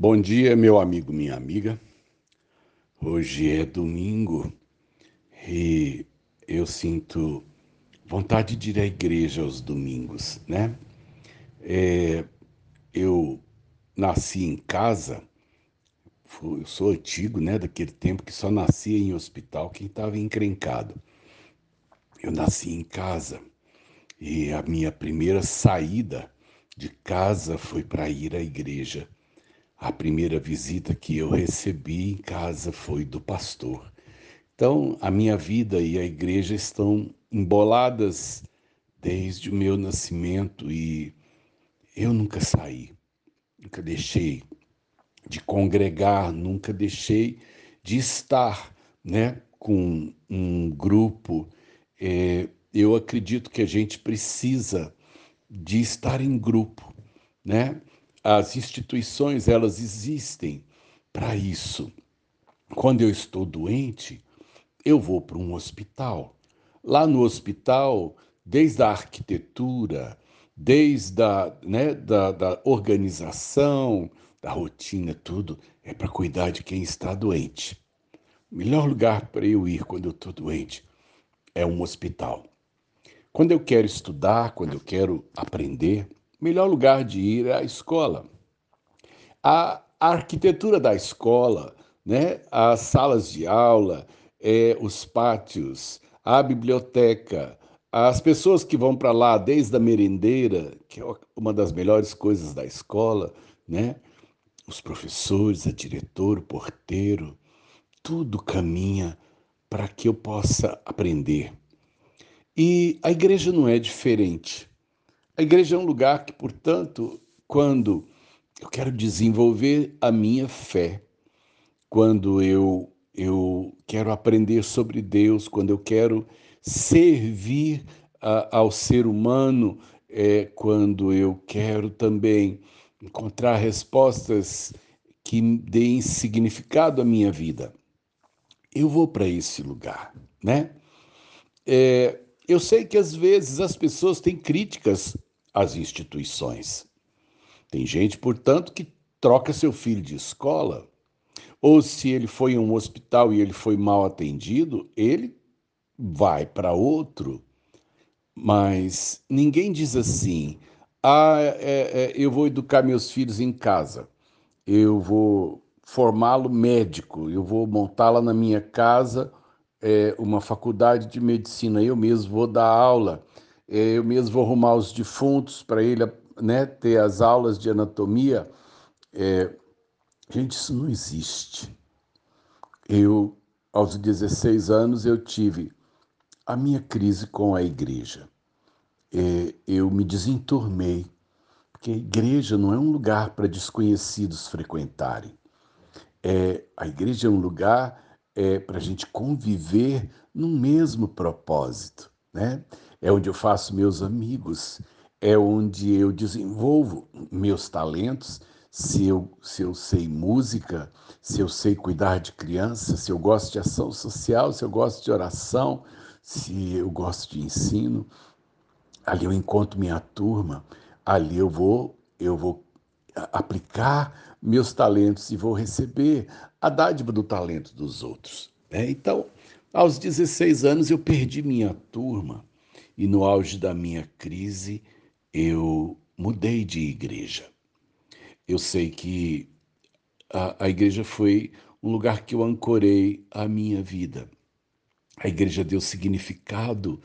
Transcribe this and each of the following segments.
Bom dia, meu amigo, minha amiga. Hoje é domingo e eu sinto vontade de ir à igreja aos domingos, né? É, eu nasci em casa, eu sou antigo, né? Daquele tempo que só nascia em hospital quem estava encrencado. Eu nasci em casa e a minha primeira saída de casa foi para ir à igreja a primeira visita que eu recebi em casa foi do pastor. Então, a minha vida e a igreja estão emboladas desde o meu nascimento e eu nunca saí, nunca deixei de congregar, nunca deixei de estar né, com um grupo. É, eu acredito que a gente precisa de estar em grupo, né? As instituições elas existem para isso. Quando eu estou doente, eu vou para um hospital. Lá no hospital, desde a arquitetura, desde a né, da, da organização, da rotina, tudo, é para cuidar de quem está doente. O melhor lugar para eu ir quando eu estou doente é um hospital. Quando eu quero estudar, quando eu quero aprender, melhor lugar de ir é a escola. A, arquitetura da escola, né? as salas de aula, é, os pátios, a biblioteca, as pessoas que vão para lá desde a merendeira, que é uma das melhores coisas da escola, né? os professores, a diretora, o porteiro, tudo caminha para que eu possa aprender. E a igreja não é diferente. A igreja é um lugar que, portanto, quando eu quero desenvolver a minha fé, quando eu, eu quero aprender sobre Deus, quando eu quero servir a, ao ser humano, é, quando eu quero também encontrar respostas que deem significado à minha vida. Eu vou para esse lugar, né? É, eu sei que às vezes as pessoas têm críticas as instituições. Tem gente, portanto, que troca seu filho de escola, ou se ele foi em um hospital e ele foi mal atendido, ele vai para outro. Mas ninguém diz assim: ah, é, é, eu vou educar meus filhos em casa, eu vou formá-lo médico, eu vou montá-la na minha casa é, uma faculdade de medicina, eu mesmo vou dar aula eu mesmo vou arrumar os defuntos para ele né, ter as aulas de anatomia. É, gente, isso não existe. Eu, aos 16 anos, eu tive a minha crise com a igreja. É, eu me desenturmei, porque a igreja não é um lugar para desconhecidos frequentarem. É, a igreja é um lugar é, para a gente conviver no mesmo propósito, né? É onde eu faço meus amigos, é onde eu desenvolvo meus talentos. Se eu, se eu sei música, se eu sei cuidar de crianças, se eu gosto de ação social, se eu gosto de oração, se eu gosto de ensino, ali eu encontro minha turma, ali eu vou, eu vou aplicar meus talentos e vou receber a dádiva do talento dos outros. Né? Então, aos 16 anos eu perdi minha turma, e no auge da minha crise eu mudei de igreja. Eu sei que a, a igreja foi um lugar que eu ancorei a minha vida. A igreja deu significado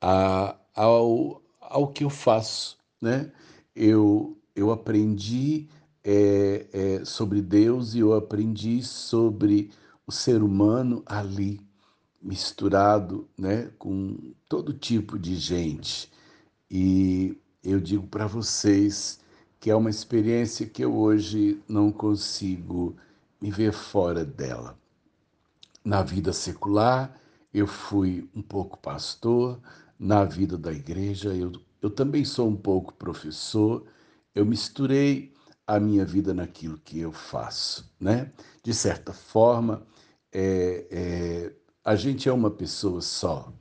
a, ao, ao que eu faço, né? Eu, eu aprendi é, é, sobre Deus e eu aprendi sobre o ser humano ali misturado né, com todo tipo de gente. E eu digo para vocês que é uma experiência que eu hoje não consigo me ver fora dela. Na vida secular, eu fui um pouco pastor, na vida da igreja, eu, eu também sou um pouco professor, eu misturei a minha vida naquilo que eu faço, né? De certa forma, é, é, a gente é uma pessoa só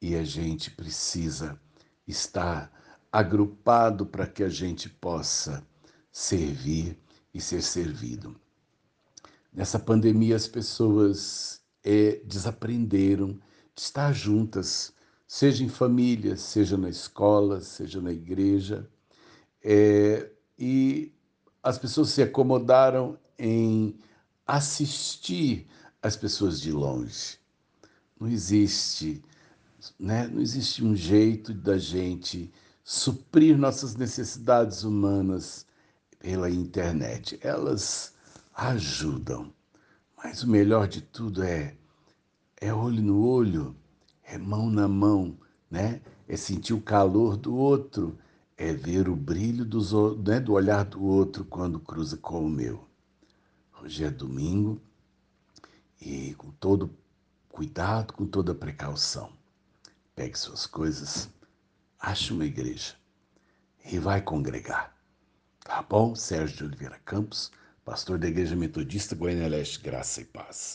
e a gente precisa estar agrupado para que a gente possa servir e ser servido. Nessa pandemia, as pessoas é, desaprenderam de estar juntas, seja em família, seja na escola, seja na igreja. É, e as pessoas se acomodaram em assistir as pessoas de longe. Não existe, né? Não existe um jeito da gente suprir nossas necessidades humanas pela internet. Elas ajudam, mas o melhor de tudo é é olho no olho, é mão na mão, né? É sentir o calor do outro, é ver o brilho dos, né, do olhar do outro quando cruza com o meu. Hoje é domingo e com todo cuidado, com toda precaução. Pegue suas coisas, ache uma igreja e vai congregar. Tá bom? Sérgio de Oliveira Campos, pastor da Igreja Metodista Goiânia Leste, Graça e Paz.